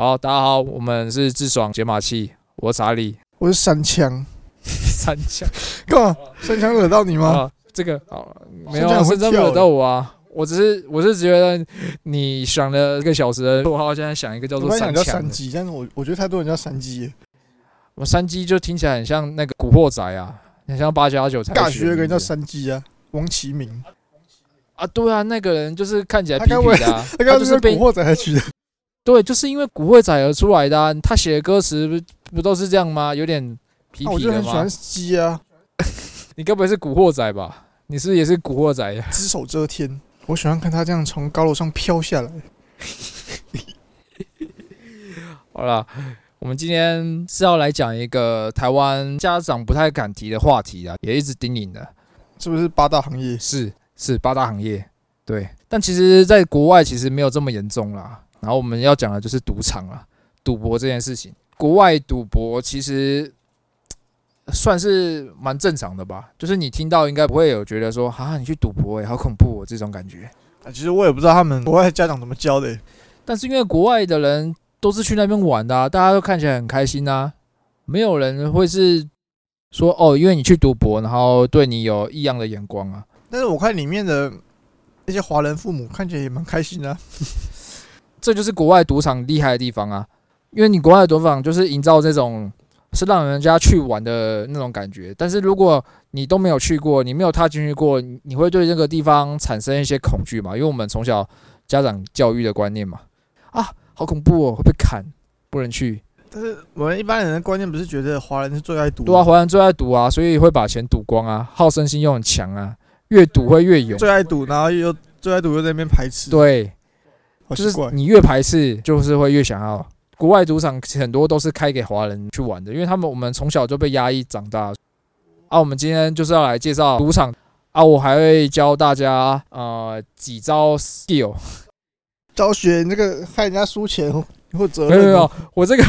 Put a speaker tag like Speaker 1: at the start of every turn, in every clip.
Speaker 1: 好，大家好，我们是智爽解码器，我是查理，
Speaker 2: 我是三枪，
Speaker 1: 三枪
Speaker 2: 干嘛？三枪惹到你吗？
Speaker 1: 啊，这个好，没有啊，
Speaker 2: 三枪
Speaker 1: 惹到我啊。我只是，我是觉得你想了一个小时的绰号，现在想一个叫做三枪的。
Speaker 2: 三鸡，但是我我觉得太多人叫三鸡。
Speaker 1: 我三鸡就听起来很像那个古惑仔啊，很像八加九才会
Speaker 2: 大学有个人叫三鸡啊，王其明，
Speaker 1: 啊，对啊，那个人就是看起来痞痞的、啊，
Speaker 2: 他刚刚
Speaker 1: 就是是被
Speaker 2: 古惑仔才取的。
Speaker 1: 对，就是因为古惑仔而出来的、啊。他写的歌词不不都是这样吗？有点痞
Speaker 2: 啊我
Speaker 1: 痞的吗
Speaker 2: 就很喜欢？鸡啊，
Speaker 1: 你该不会是古惑仔吧？你是不是也是古惑仔呀？
Speaker 2: 只手遮天。我喜欢看他这样从高楼上飘下来。
Speaker 1: 好了，我们今天是要来讲一个台湾家长不太敢提的话题啊，也一直叮咛的，
Speaker 2: 是不是八大行业？
Speaker 1: 是是八大行业，对。但其实，在国外其实没有这么严重啦。然后我们要讲的就是赌场啊，赌博这件事情。国外赌博其实算是蛮正常的吧，就是你听到应该不会有觉得说啊，你去赌博诶、好恐怖哦这种感觉。
Speaker 2: 啊，其实我也不知道他们国外家长怎么教的耶。
Speaker 1: 但是因为国外的人都是去那边玩的、啊，大家都看起来很开心啊，没有人会是说哦，因为你去赌博，然后对你有异样的眼光啊。
Speaker 2: 但是我看里面的那些华人父母看起来也蛮开心的啊。
Speaker 1: 这就是国外赌场厉害的地方啊，因为你国外的赌场就是营造这种是让人家去玩的那种感觉。但是如果你都没有去过，你没有踏进去过，你你会对这个地方产生一些恐惧嘛？因为我们从小家长教育的观念嘛，啊，好恐怖哦，会被砍，不能去。
Speaker 2: 但是我们一般人的观念不是觉得华人是最爱赌，
Speaker 1: 对啊，，华人最爱赌啊，所以会把钱赌光啊，好胜心又很强啊，越赌会越勇。
Speaker 2: 最爱赌，然后又最爱赌又在那边排斥，，
Speaker 1: 对，就是。你越排斥，就是会越想要。国外赌场很多都是开给华人去玩的，因为他们我们从小就被压抑长大。啊，我们今天就是要来介绍赌场啊，我还会教大家呃几招 skill。
Speaker 2: 教学你这个害人家输钱或责
Speaker 1: 没有没有我这个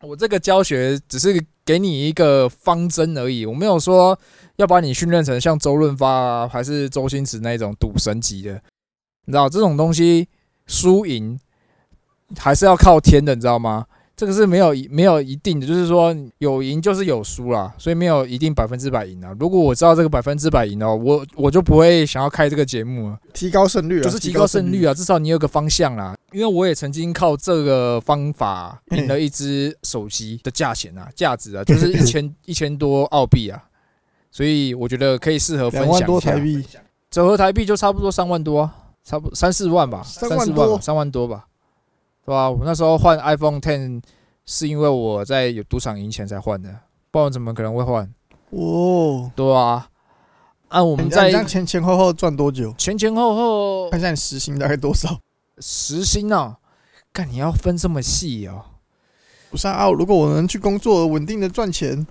Speaker 1: 我这个教学只是给你一个方针而已，我没有说要把你训练成像周润发啊，还是周星驰那种赌神级的。你知道这种东西输赢还是要靠天的，你知道吗？这个是没有没有一定的，就是说有赢就是有输啦，所以没有一定百分之百赢啊。如果我知道这个百分之百赢哦，我我就不会想要开这个节目了。
Speaker 2: 提高胜率啊，
Speaker 1: 就是提高胜率啊，至少你有个方向啦。因为我也曾经靠这个方法 赢了一只手机的价钱啊，价值啊，就是一千 一千多澳币啊，所以我觉得可以适合分享一下。
Speaker 2: 多台币，
Speaker 1: 折合台币就差不多三万多、啊，差不多三四万吧，
Speaker 2: 三万多
Speaker 1: 三万多吧，对吧、我那时候换 iPhone Ten 是因为我在有赌场赢钱才换的，不然怎么可能会换？
Speaker 2: 哦，
Speaker 1: 对啊，按我们
Speaker 2: 这样前前后后赚多久？
Speaker 1: 前前后后
Speaker 2: 看一下你时薪大概多少？
Speaker 1: 时薪啊，干你要分这么细哦。
Speaker 2: 不是啊，如果我能去工作，稳定的赚钱，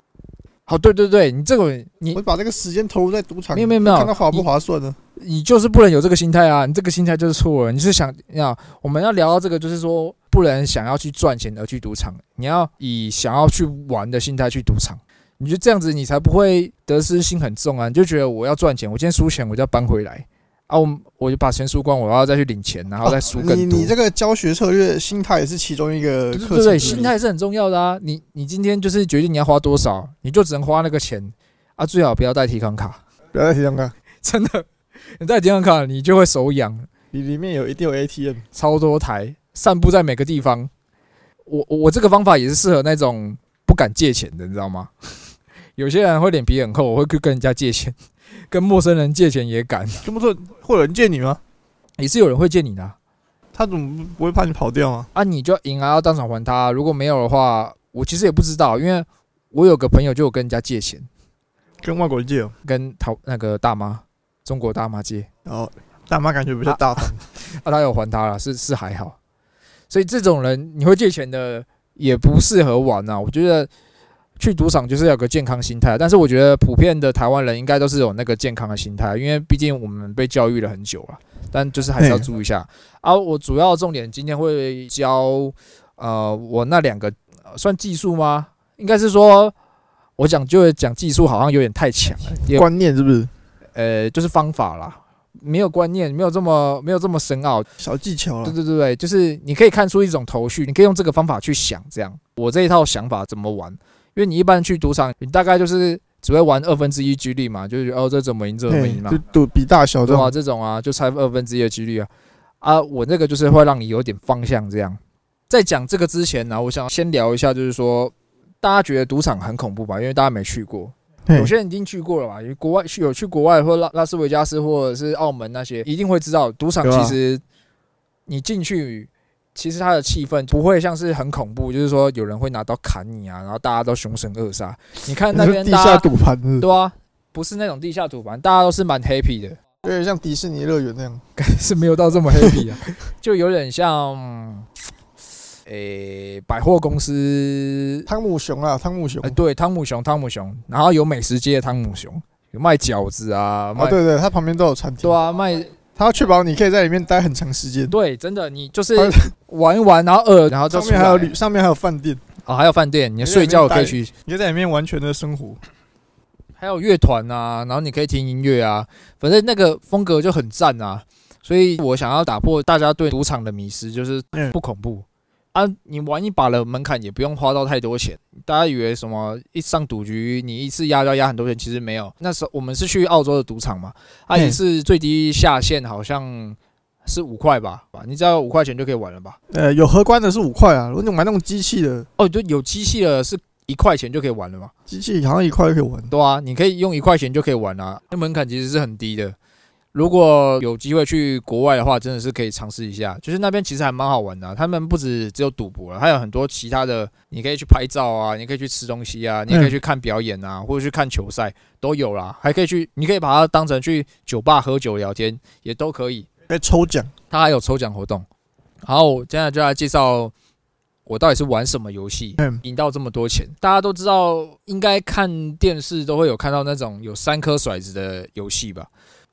Speaker 1: 好，对对对，你这个你
Speaker 2: 我把这个时间投入在赌场，
Speaker 1: 没有没有没有
Speaker 2: 看到划不划算呢？
Speaker 1: 你就是不能有这个心态啊！你这个心态就是错了。你是想要我们要聊到这个，就是说不能想要去赚钱而去赌场，你要以想要去玩的心态去赌场。你就这样子，你才不会得失心很重啊！你就觉得我要赚钱，我今天输钱我就要搬回来啊！我我就把钱输光，我要再去领钱，然后再输更多。
Speaker 2: 哦你你这个教学策略，心态也是其中一个
Speaker 1: 对对。心态是很重要的啊！你你今天就是决定你要花多少，你就只能花那个钱啊！最好不要带提款卡，
Speaker 2: 不要带提款卡，
Speaker 1: 真的，你带提款卡你就会手痒。
Speaker 2: 你里面有一定有 ATM，
Speaker 1: 超多台，散布在每个地方。我我我这个方法也是适合那种不敢借钱的，你知道吗？有些人会脸皮很厚，我会去跟人家借钱，跟陌生人借钱也敢，
Speaker 2: 这么说会有人借你吗？
Speaker 1: 也是有人会借你的啊，
Speaker 2: 他怎么不会怕你跑掉啊？
Speaker 1: 啊你就要赢啊，要当场还他。如果没有的话，我其实也不知道，因为我有个朋友就有跟人家借钱，
Speaker 2: 跟外国人借哦，
Speaker 1: 跟淘那个大妈，中国大妈借，
Speaker 2: 然后大妈感觉比较大方，
Speaker 1: 啊，他 有还他了，是是还好。所以这种人你会借钱的也不适合玩啊。我觉得去赌场就是要有个健康心态，但是我觉得普遍的台湾人应该都是有那个健康的心态，因为毕竟我们被教育了很久了。但就是还是要注意一下啊。我主要重点今天会教呃我那两个、呃算技术吗？应该是说我讲就讲技术好像有点太强了，
Speaker 2: 观念是不是？
Speaker 1: 呃就是方法啦。没有观念，没有这么没有这么深奥。
Speaker 2: 小技巧了。
Speaker 1: 对对对对，就是你可以看出一种头绪，你可以用这个方法去想。这样，我这一套想法怎么玩？因为你一般去赌场，你大概就是只会玩二分之一几率嘛，就是哦这怎么赢这怎么赢嘛，
Speaker 2: 就赌比大小这
Speaker 1: 对啊，
Speaker 2: 种。
Speaker 1: 这种啊就猜二分之一的几率啊。啊，我那个就是会让你有点方向这样。在讲这个之前呢，我想先聊一下，就是说大家觉得赌场很恐怖吧？因为大家没去过。有些人已经去过了吧？有国外去有去国外或拉拉斯维加斯或者是澳门那些，一定会知道赌场其实你进去，其实它的气氛不会像是很恐怖，就是说有人会拿刀砍你啊，然后大家都凶神恶煞。你看那 边
Speaker 2: 地下赌盘
Speaker 1: 对啊，不是那种地下赌盘，大家都是蛮 happy 的，
Speaker 2: 有点像迪士尼乐园那样。
Speaker 1: 是没有到这么 happy 啊，就有点像。诶、百货公司，
Speaker 2: 汤姆熊啊，汤姆熊
Speaker 1: 哎、。对，汤姆熊，汤姆熊，然后有美食街的汤姆熊，有卖饺子啊，卖
Speaker 2: 哦，对对，它旁边都有餐厅。
Speaker 1: 对啊，卖
Speaker 2: 它要确保你可以在里面待很长时间。
Speaker 1: 对，真的，你就是玩一玩，然后饿，然后就
Speaker 2: 上面还有旅，上面还有饭店，
Speaker 1: 哦，还有饭店，你睡觉可以去，
Speaker 2: 你可以在里面完全的生活。
Speaker 1: 还有乐团啊，然后你可以听音乐啊，反正那个风格就很赞啊。所以我想要打破大家对赌场的迷失，就是
Speaker 2: 嗯
Speaker 1: 不恐怖啊。你玩一把的门槛也不用花到太多钱，大家以为什么一上赌局你一次压就要压很多钱，其实没有。那时候我们是去澳洲的赌场嘛，啊，
Speaker 2: 嗯
Speaker 1: 一次最低下限好像是五块吧，吧，你只要五块钱就可以玩了吧？
Speaker 2: 呃，有荷官的是五块啊，如果你买那种机器的，
Speaker 1: 哦，就有机器的，是一块钱就可以玩了嘛？
Speaker 2: 机器好像一块就可以玩。
Speaker 1: 对啊，你可以用一块钱就可以玩啊，那门槛其实是很低的。如果有机会去国外的话，真的是可以尝试一下。就是那边其实还蛮好玩的啊、他们不止只有赌博了，还有很多其他的，你可以去拍照啊，你可以去吃东西啊，你也可以去看表演啊，或者去看球赛都有啦。还可以去，你可以把它当成去酒吧喝酒聊天，也都可以。
Speaker 2: 抽奖，
Speaker 1: 它还有抽奖活动。好我接下来就来介绍我到底是玩什么游戏
Speaker 2: 嗯，
Speaker 1: 赢到这么多钱。大家都知道，应该看电视都会有看到那种有三颗骰子的游戏吧？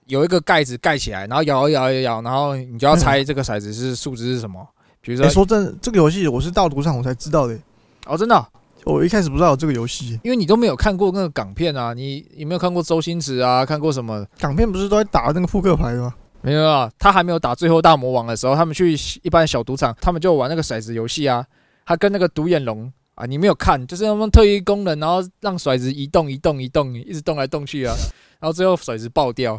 Speaker 1: 有一个盖子盖起来，然后摇一摇一摇，然后你就要猜 这个骰子是数值是什么。比如
Speaker 2: 哎、
Speaker 1: 说，
Speaker 2: 说真的，这个游戏我是到赌场我才知道的、
Speaker 1: 哦，真的哦、
Speaker 2: 我一开始不知道有这个游戏。
Speaker 1: 因为你都没有看过那个港片啊，你有没有看过周星驰啊？看过什么？
Speaker 2: 港片不是都在打那个扑克牌吗？
Speaker 1: 没有啊，他还没有打最后大魔王的时候，他们去一般小赌场，他们就玩那个骰子游戏啊。他跟那个独眼龙啊，你没有看，就是他们特异功能，然后让骰子移动、移动、移动，一直动来动去啊，然后最后骰子爆掉，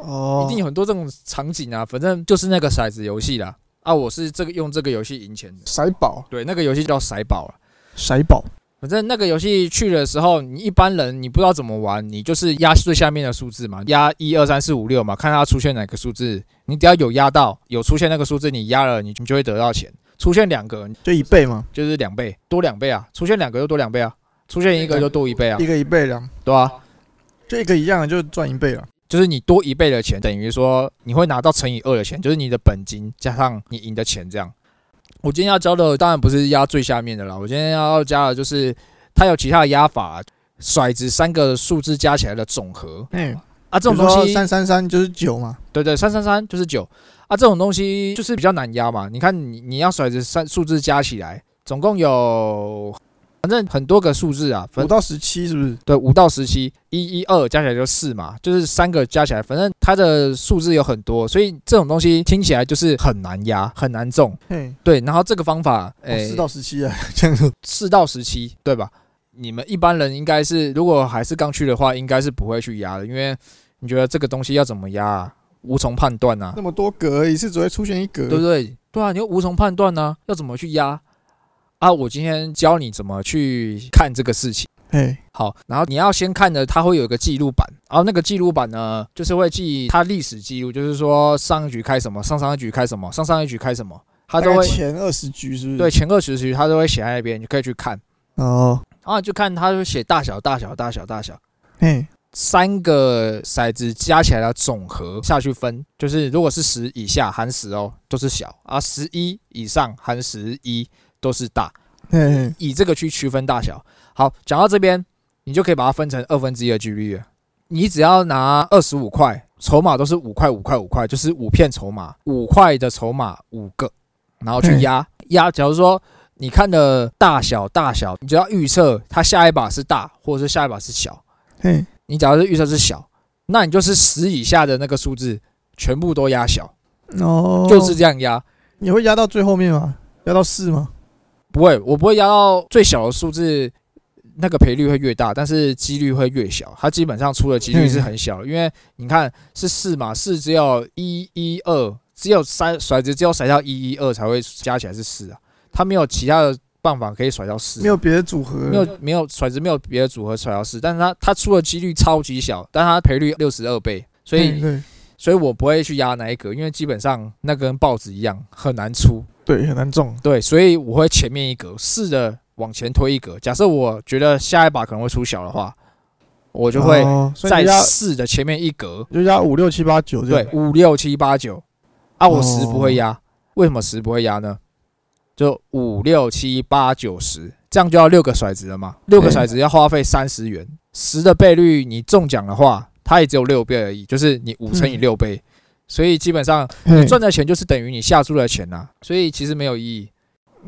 Speaker 2: 哦，
Speaker 1: 一定有很多这种场景啊。反正就是那个骰子游戏啦。啊，我是这个用这个游戏赢钱的，
Speaker 2: 骰宝，
Speaker 1: 对，那个游戏叫骰宝啊。
Speaker 2: 骰宝，
Speaker 1: 反正那个游戏去的时候，你一般人你不知道怎么玩，你就是压最下面的数字嘛，压一二三四五六嘛，看它出现哪个数字，你只要有压到，有出现那个数字，你压了，你就会得到钱。出现两个
Speaker 2: 就一倍嘛，
Speaker 1: 就是两倍，多两倍啊！出现两个就多两倍啊！出现一个就多一倍啊
Speaker 2: 一，个一倍两，
Speaker 1: 对啊，
Speaker 2: 就一个一样的就赚一倍了。
Speaker 1: 就是你多一倍的钱，等于说你会拿到乘以二的钱，就是你的本金加上你赢的钱这样。我今天要教的当然不是压最下面的啦，我今天要加的就是它有其他的压法，骰子三个数字加起来的总和
Speaker 2: 嗯，
Speaker 1: 啊，这种东西，
Speaker 2: 三三三就是九嘛，
Speaker 1: 对对，三三三就是九啊，这种东西就是比较难压嘛。你看你你要骰子三数字加起来，总共有反正很多个数字啊，
Speaker 2: 五到十七是不是？
Speaker 1: 对，五到十七，一一二加起来就四嘛，就是三个加起来，反正它的数字有很多，所以这种东西听起来就是很难压，很难中。
Speaker 2: 嘿，
Speaker 1: 对，然后这个方法，
Speaker 2: 四到十七啊，这样子。
Speaker 1: 四到十七，对吧？你们一般人应该是，如果还是刚去的话，应该是不会去压的，因为你觉得这个东西要怎么压、啊，无从判断啊，
Speaker 2: 那么多格，一次只会出现一格，
Speaker 1: 对不对？对啊，你又无从判断呢、要怎么去压啊？我今天教你怎么去看这个事情。
Speaker 2: 哎，
Speaker 1: 好，然后你要先看的，它会有一个记录板，然后那个记录板呢，就是会记它历史记录，就是说上一局开什么，上上一局开什么，上上一局开什么，它都会
Speaker 2: 前二十局是不是？
Speaker 1: 对，前二十局它都会写在那边，你可以去看，
Speaker 2: 哦，
Speaker 1: 然后就看它就写大小大小大小大小，
Speaker 2: 嘿，
Speaker 1: 三个骰子加起来的总和下去分，就是如果是十以下含十哦，都是小啊；十一以上含十一都是大，以这个去区分大小。好，讲到这边，你就可以把它分成二分之一的几率了。你只要拿二十五块，筹码都是五块五块五块，就是五片筹码，五块的筹码五个，然后去压压。假如说你看的大小大小，你就要预测它下一把是大，或者是下一把是小。
Speaker 2: 嘿，
Speaker 1: 你假如是预测是小，那你就是十以下的那个数字全部都压小，
Speaker 2: 哦，
Speaker 1: 就是这样压。
Speaker 2: 你会压到最后面吗？压到四吗？
Speaker 1: 不会，我不会压到最小的数字，那个赔率会越大，但是几率会越小。它基本上出的几率是很小，因为你看是四嘛，四只有一一二，只有三甩子只有甩到一一二才会加起来是四啊，它没有其他的办法可以甩到四，
Speaker 2: 没有别的组合，
Speaker 1: 没有没有甩子没有别的组合甩到四，但是它它出的几率超级小，但它赔率六十二倍，所以所以我不会去压那一格，因为基本上那跟报纸一样很难出。
Speaker 2: 对很难中。
Speaker 1: 对，所以我会前面一格试着往前推一格。假设我觉得下一把可能会出小的话，我就会在
Speaker 2: 你压
Speaker 1: 四的前面一格，
Speaker 2: 就压五六七八九
Speaker 1: 对
Speaker 2: 样。，
Speaker 1: 五六七八九。啊，我十
Speaker 2: 哦
Speaker 1: 不会压，为什么十不会压呢？就五六七八九十，这样就要六个骰子了嘛？六个骰子要花费三十元，十的倍率你中奖的话，它也只有六倍而已，就是你五乘以
Speaker 2: 嗯
Speaker 1: 六倍，所以基本上
Speaker 2: 你
Speaker 1: 赚的钱就是等于你下注的钱呐、所以其实没有意义。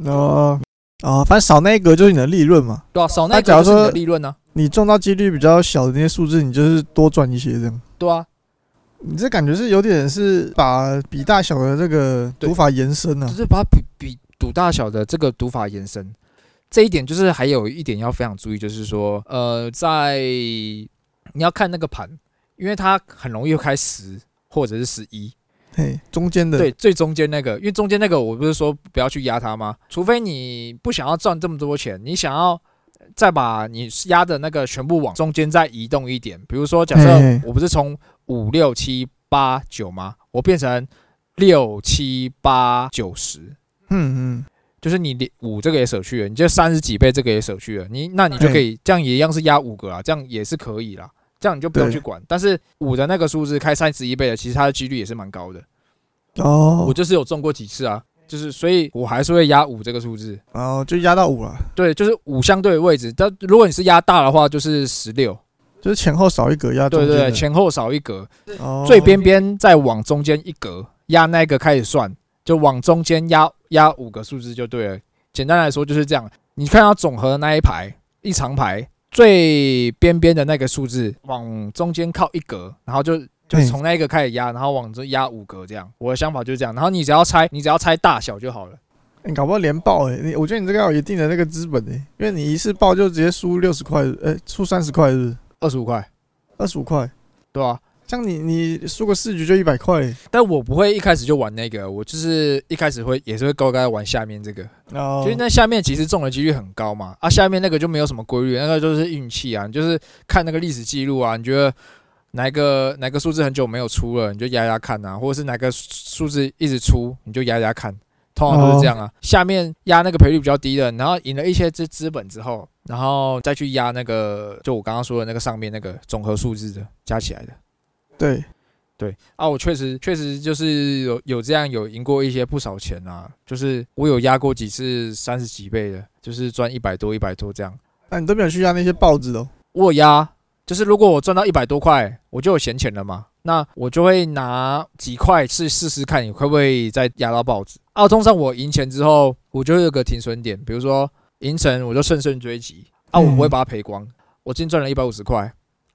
Speaker 2: 哦哦，反正少那一格就是你的利润嘛。
Speaker 1: 对啊，少那
Speaker 2: 那假如
Speaker 1: 个就是你的利润呢、
Speaker 2: 你中到几率比较小的那些数字，你就是多赚一些这样。
Speaker 1: 对啊，
Speaker 2: 你这感觉是有点是把比大小的这个
Speaker 1: 对
Speaker 2: 读法延伸啊
Speaker 1: 就。是把比比赌大小的这个赌法延伸。这一点就是还有一点要非常注意，就是说，呃，在你要看那个盘，因为它很容易会开十或者是十一，
Speaker 2: 嘿，中间的
Speaker 1: 对，最中间那个，因为中间那个我不是说不要去压它吗？除非你不想要赚这么多钱，你想要再把你压的那个全部往中间再移动一点，比如说假设我不是从五六七八九吗？我变成六七八九十，
Speaker 2: 嗯嗯，
Speaker 1: 就是你五这个也舍去了，你就三十几倍这个也舍去了，你那你就可以这样也一样是压五个啊，这样也是可以啦，这样你就不用去管。但是五的那个数字开三十一倍的，其实它的几率也是蛮高的。
Speaker 2: 哦，
Speaker 1: 我就是有中过几次啊，就是所以我还是会压五这个数字。
Speaker 2: 哦就压到五了，
Speaker 1: 对，就是五相对的位置，但如果你是压大的话，就是十六。
Speaker 2: 就是前后少一格压。
Speaker 1: 对对对，前后少一格，
Speaker 2: 哦
Speaker 1: 最边边再往中间一格，压那个开始算，就往中间压压五个数字就对了。简单来说就是这样。你看到总和的那一排一长排，最边边的那个数字往中间靠一格，然后就就从那一个开始压，然后往这压五格这样。我的想法就是这样。然后你只要猜，你只要猜大小就好了。
Speaker 2: 你搞不好连爆哎、你我觉得你这个要有一定的那个资本哎、因为你一次爆就直接输六十块，呃、输三十块是不是？
Speaker 1: 二十五块，
Speaker 2: 二十五块，
Speaker 1: 对吧、
Speaker 2: 这样你你输个四局就一百块欸
Speaker 1: 但我不会一开始就玩那个，我就是一开始会也是会高高玩下面这个。
Speaker 2: 哦
Speaker 1: 就是那下面其实中的几率很高嘛，啊，下面那个就没有什么规律，那个就是运气啊，你就是看那个历史记录啊，你觉得哪一个哪个数字很久没有出了，你就压压看啊，或者是哪个数字一直出，你就压压看，通常都是这样啊。下面压那个赔率比较低的，然后赢了一些资资本之后，然后再去压那个就我刚刚说的那个上面那个总和数字的加起来的。
Speaker 2: 对，
Speaker 1: 对啊，我确实确实就是有有这样有赢过一些不少钱啊，就是我有压过几次三十几倍的，就是赚一百多一百多这样。
Speaker 2: 那你都没有去压那些报纸哦。
Speaker 1: 我有压，就是如果我赚到一百多块，我就有闲钱了嘛，那我就会拿几块去试试看，你会不会再压到报纸。啊，通常我赢钱之后，我就会有个停损点，比如说赢成我就乘胜追击啊，我不会把它赔光。我今天赚了一百五十块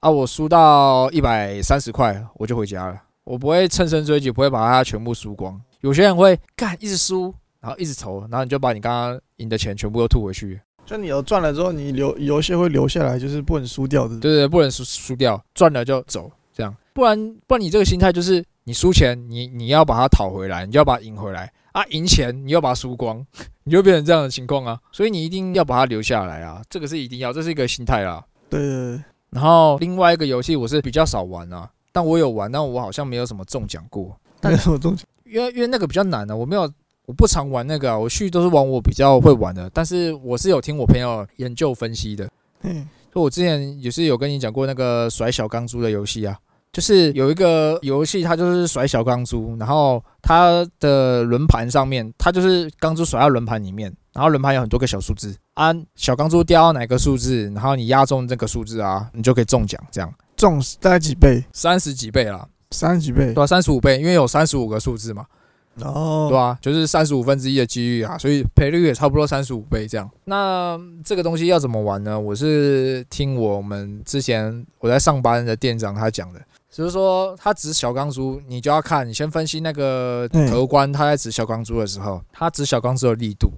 Speaker 1: 啊，我输到一百三十块，我就回家了。我不会乘胜追击，不会把它全部输光。有些人会干一直输，然后一直投，然后你就把你刚刚赢的钱全部都吐回去。
Speaker 2: 就你有赚了之后，你留有一些会留下来，就是不能输掉的。
Speaker 1: 对对对，不能输输掉，赚了就走，这样，不然不然你这个心态就是你输钱，你你要把它讨回来，你就要把它赢回来啊，赢钱你要把它输光，你就变成这样的情况啊，所以你一定要把它留下来啊，这个是一定要，这是一个心态啦。
Speaker 2: 对对对，
Speaker 1: 然后另外一个游戏我是比较少玩啊，但我有玩，但我好像没有什么中奖过，
Speaker 2: 没有什么中奖？
Speaker 1: 因为因为那个比较难啊，我没有。我不常玩那个啊，我去都是玩我比较会玩的，但是我是有听我朋友研究分析的，
Speaker 2: 嗯，
Speaker 1: 就我之前也是有跟你讲过那个甩小钢珠的游戏啊，就是有一个游戏，它就是甩小钢珠，然后它的轮盘上面，它就是钢珠甩到轮盘里面，然后轮盘有很多个小数字，啊，小钢珠掉到哪个数字，然后你压中这个数字啊，你就可以中奖，这样
Speaker 2: 中大概几倍？
Speaker 1: 三十几倍啦，
Speaker 2: 三十几倍
Speaker 1: 对。吧、三十五倍，因为有三十五个数字嘛，
Speaker 2: 哦，
Speaker 1: 对吧、就是三十五分之一的几率啊，所以赔率也差不多三十五倍这样。那这个东西要怎么玩呢？我是听我们之前我在上班的店长他讲的，就是说他指小钢珠，你就要看你先分析那个
Speaker 2: 嗯
Speaker 1: 荷官他在指小钢珠的时候，他指小钢珠的力度，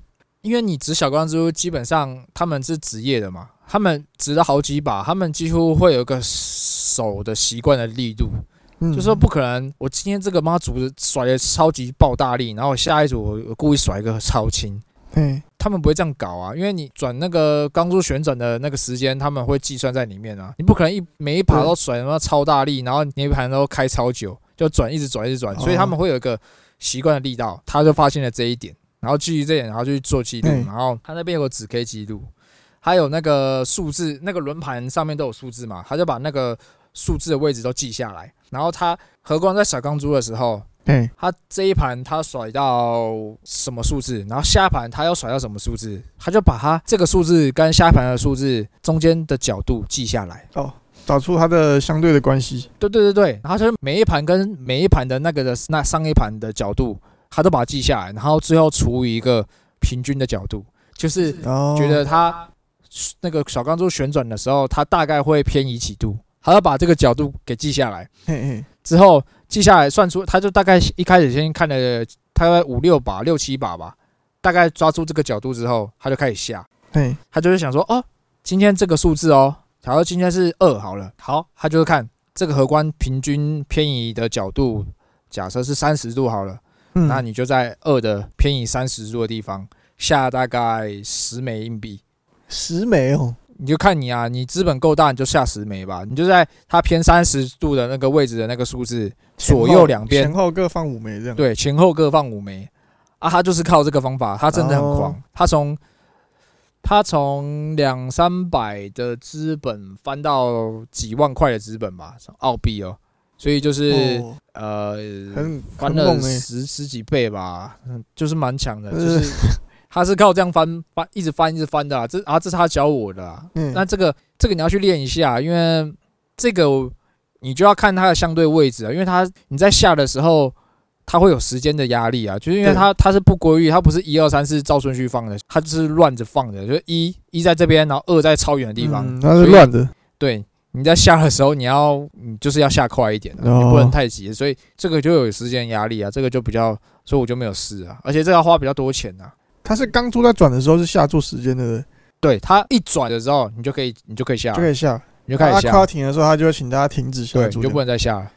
Speaker 1: 因为你指小钢珠基本上他们是职业的嘛，他们指了好几把，他们几乎会有一个手的习惯的力度，
Speaker 2: 嗯。
Speaker 1: 就说不可能，我今天这个妈组的甩的超级爆大力，然后下一组我我故意甩一个超轻，
Speaker 2: 嗯，
Speaker 1: 他们不会这样搞啊，因为你转那个钢珠旋转的那个时间，他们会计算在里面啊。你不可能一每一把都甩他妈超大力，然后每一盘都开超久，就转一直转一直转，
Speaker 2: 哦
Speaker 1: 所以他们会有一个习惯的力道。他就发现了这一点，然后基于这点，然后就去做记录，
Speaker 2: 嗯
Speaker 1: 然后他那边有个指 K 记录，还有那个数字，那个轮盘上面都有数字嘛，他就把那个数字的位置都记下来。然后他何光在甩钢珠的时候，
Speaker 2: 嘿，
Speaker 1: 他这一盘他甩到什么数字，然后下一盘他要甩到什么数字，他就把他这个数字跟下一盘的数字中间的角度记下来。
Speaker 2: 哦找出它的相对的关系。
Speaker 1: 对对对对，然后就是每一盘跟每一盘的那个的那上一盘的角度，他都把它记下来，然后最后除以一个平均的角度，就是
Speaker 2: 哦，
Speaker 1: 觉得他那个小钢珠旋转的时候，它大概会偏移几度，他要把这个角度给记下来。
Speaker 2: 嘿嘿，
Speaker 1: 之后记下来算出，他就大概一开始先看了大概五六把、六七把吧，大概抓住这个角度之后，他就开始下，
Speaker 2: 嘿，
Speaker 1: 他就是想说，哦，今天这个数字哦，假如今天是二好了，好，他就是看这个荷官平均偏移的角度，假设是三十度好了，
Speaker 2: 嗯，
Speaker 1: 那你就在二的偏移三十度的地方下大概十枚硬币。
Speaker 2: 十枚哦，
Speaker 1: 你就看你啊，你资本够大，你就下十枚吧。你就在它偏三十度的那个位置的那个数字左右两边
Speaker 2: 前后各放五枚这样。，
Speaker 1: 对，前后各放五枚啊，他就是靠这个方法，他真的很狂，
Speaker 2: 哦
Speaker 1: 他从他从两三百的资本翻到几万块的资本吧，澳币哦，所以就是、
Speaker 2: 哦，
Speaker 1: 呃
Speaker 2: 很
Speaker 1: 翻了十十几倍吧，嗯，就是蛮强的，就
Speaker 2: 呃
Speaker 1: 是他是靠这样翻翻一直翻一直翻的、啊，这啊这是他教我的、啊，
Speaker 2: 嗯，
Speaker 1: 那这个这个你要去练一下，因为这个你就要看它的相对位置啊，因为它你在下的时候，它会有时间的压力啊，就是因为它它是不规律，它不是一二三四照顺序放的，它就是乱着放的，就是一一在这边，然后二在超远的地方，
Speaker 2: 嗯它是乱的。
Speaker 1: 对。你在下的时候，你要你就是要下快一点、你不能太急，所以这个就有时间压力啊，这个就比较，所以我就没有试啊，而且这个要花比较多钱啊。
Speaker 2: 它是刚出在转的时候是下注时间的，
Speaker 1: 对，它一转的时候，你就可以你就可以下，
Speaker 2: 就可以下。
Speaker 1: 你就开始下
Speaker 2: 它快，要停的时候，它就会请大家停止下
Speaker 1: 对，
Speaker 2: 注。
Speaker 1: 你就不能再下了。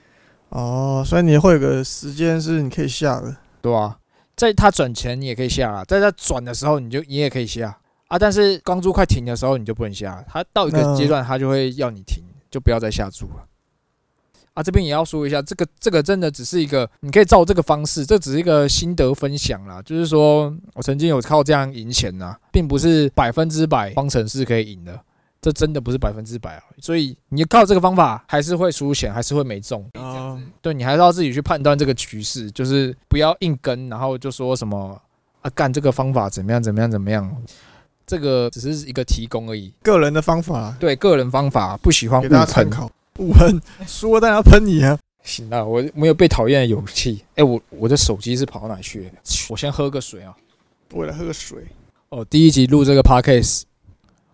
Speaker 2: 哦，所以你会有个时间是你可以下的。
Speaker 1: 对啊，在它转前你也可以下啊，在它转的时候你就你也可以下啊，但是钢珠快停的时候你就不能下，它到一个阶段它就会要你停，就不要再下注了。啊，这边也要说一下，这个这个真的只是一个，你可以照这个方式，这只是一个心得分享啦。就是说我曾经有靠这样赢钱呐，并不是百分之百方程式可以赢的，这真的不是百分之百啊。所以你靠这个方法还是会输钱，还是会没中。
Speaker 2: 哦，
Speaker 1: 对你还是要自己去判断这个局势，就是不要硬跟，然后就说什么啊干这个方法怎么样怎么样怎么样，这个只是一个提供而已。
Speaker 2: 个人的方法
Speaker 1: 对个人方法，不喜欢
Speaker 2: 给
Speaker 1: 误喷。
Speaker 2: 大家参考。误喷，输了当然要喷你啊！
Speaker 1: 行了，我没有被讨厌的勇气。哎、我我的手机是跑哪去了？我先喝个水啊。
Speaker 2: 我来喝个水。
Speaker 1: 哦，第一集录这个 podcast，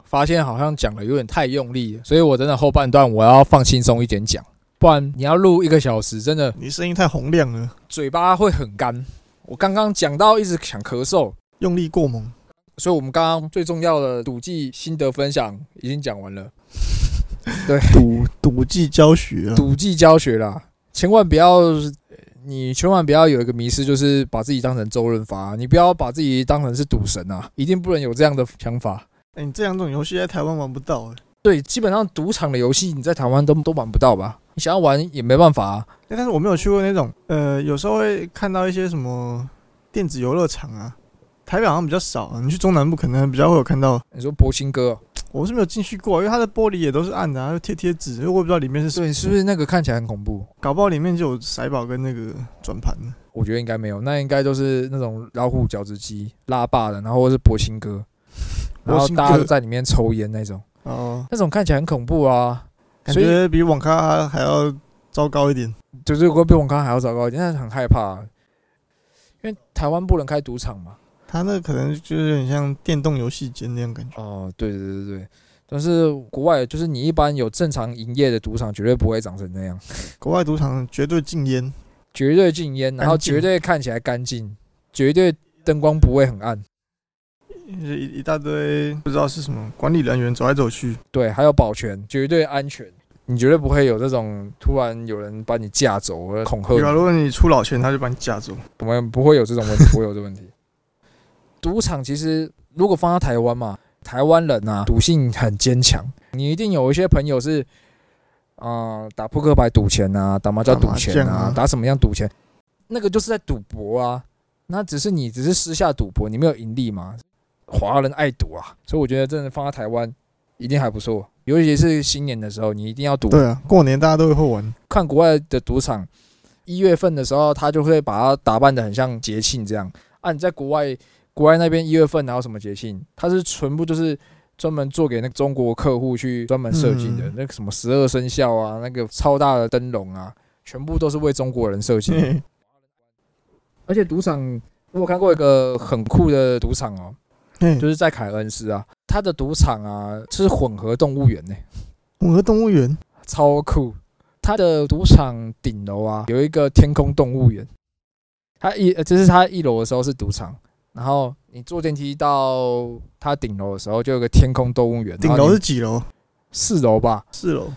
Speaker 1: 发现好像讲的有点太用力了，所以我真的后半段我要放轻松一点讲，不然你要录一个小时，真的
Speaker 2: 你声音太洪亮了，
Speaker 1: 嘴巴会很干。我刚刚讲到一直想咳嗽，
Speaker 2: 用力过猛。
Speaker 1: 所以我们刚刚最重要的赌技心得分享已经讲完了，对
Speaker 2: 赌赌技教学啊，
Speaker 1: 赌技教学啦，千万不要，你千万不要有一个迷失，就是把自己当成周润发，你不要把自己当成是赌神啊，一定不能有这样的想法。
Speaker 2: 哎，你这两种游戏在台湾玩不到哎。
Speaker 1: 对，基本上赌场的游戏你在台湾都都玩不到吧？你想要玩也没办法啊。
Speaker 2: 哎但是我没有去过那种，呃，有时候会看到一些什么电子游乐场啊，台北好像比较少啊。你去中南部可能比较会有看到。
Speaker 1: 你说博兴哥哦，
Speaker 2: 我是没有进去过，因为它的玻璃也都是暗的、啊，又贴贴纸，因为我也不知道里面是什么
Speaker 1: 对，是不是那个看起来很恐怖？
Speaker 2: 搞不好里面就有骰宝跟那个转盘呢。
Speaker 1: 我觉得应该没有，那应该都是那种老虎饺子机、拉霸的，然后或是博兴哥，然后大家都在里面抽烟那种，
Speaker 2: 哦，
Speaker 1: 那种看起来很恐怖啊。
Speaker 2: 感觉比网咖还要糟糕一点。
Speaker 1: 就是会比网咖还要糟糕一点，但是很害怕，因为台湾不能开赌场嘛。
Speaker 2: 它那可能就是有点像电动游戏间那样感觉。
Speaker 1: 哦，对对对对，但是国外就是你一般有正常营业的赌场，绝对不会长成那样，
Speaker 2: 国外赌场绝对禁烟，
Speaker 1: 绝对禁烟，然后绝对看起来干净，绝对灯光不会很暗，
Speaker 2: 一一大堆不知道是什么管理人员走来走去，
Speaker 1: 对，还有保全，绝对安全，你绝对不会有这种突然有人把你架走或者恐吓
Speaker 2: 对啊，如果你出老千，他就把你架走。
Speaker 1: 我们不会有这种问题，不会有这问题。赌场其实如果放在台湾嘛，台湾人啊，赌性很坚强。你一定有一些朋友是，啊、打扑克牌赌钱啊，打麻将赌钱啊
Speaker 2: 打啊，
Speaker 1: 打什么样赌钱，那个就是在赌博啊。那只是你只是私下赌博，你没有盈利嘛。华人爱赌啊，所以我觉得真的放在台湾一定还不错，尤其是新年的时候，你一定要赌。
Speaker 2: 对啊，过年大家都会玩。
Speaker 1: 看国外的赌场，一月份的时候，他就会把它打扮的很像节庆这样。啊，你在国外，国外那边一月份哪有什么节庆？它是全部就是专门做给那个中国客户去专门设计的，
Speaker 2: 嗯
Speaker 1: 那个什么十二生肖啊，那个超大的灯笼啊，全部都是为中国人设计的。而且赌场，我有看过一个很酷的赌场哦，
Speaker 2: 嘿
Speaker 1: 就是在凯恩斯啊，它的赌场啊是混合动物园呢、
Speaker 2: 混合动物园，
Speaker 1: 超酷。它的赌场顶楼啊有一个天空动物园，它一呃就是它一楼的时候是赌场，然后你坐电梯到它顶楼的时候就有个天空动物园，
Speaker 2: 顶楼是几楼？
Speaker 1: 四楼吧，
Speaker 2: 四楼。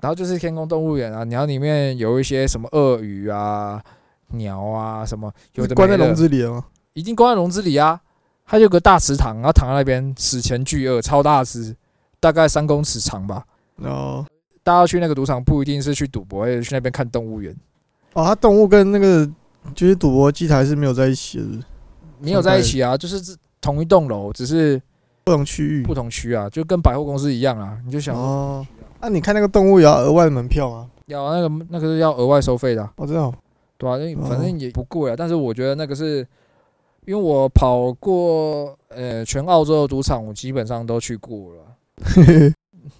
Speaker 1: 然后就是天空动物园啊，然后里面有一些什么鳄鱼啊、鸟啊什么，有的的
Speaker 2: 关在笼子里了吗？
Speaker 1: 一定关在笼子里啊。它有个大池塘，然后躺在那边，史前巨鳄，超大只，大概三公尺长吧。
Speaker 2: 然后
Speaker 1: 大家去那个赌场不一定是去赌博，而且去那边看动物园，
Speaker 2: 哦，它动物跟那个就是赌博机台是没有在一起的，
Speaker 1: 没有在一起啊，就是这同一栋楼，只是
Speaker 2: 不同区域
Speaker 1: 不。同区啊，就跟百货公司一样啊。你就想说
Speaker 2: 哦，那、你看那个动物也要额外的门票吗？
Speaker 1: 要那个那个是要额外收费的啊、
Speaker 2: 我知道。
Speaker 1: 对啊，因为
Speaker 2: 哦
Speaker 1: 反正也不贵啊。但是我觉得那个是，因为我跑过呃全澳洲的赌场，我基本上都去过了。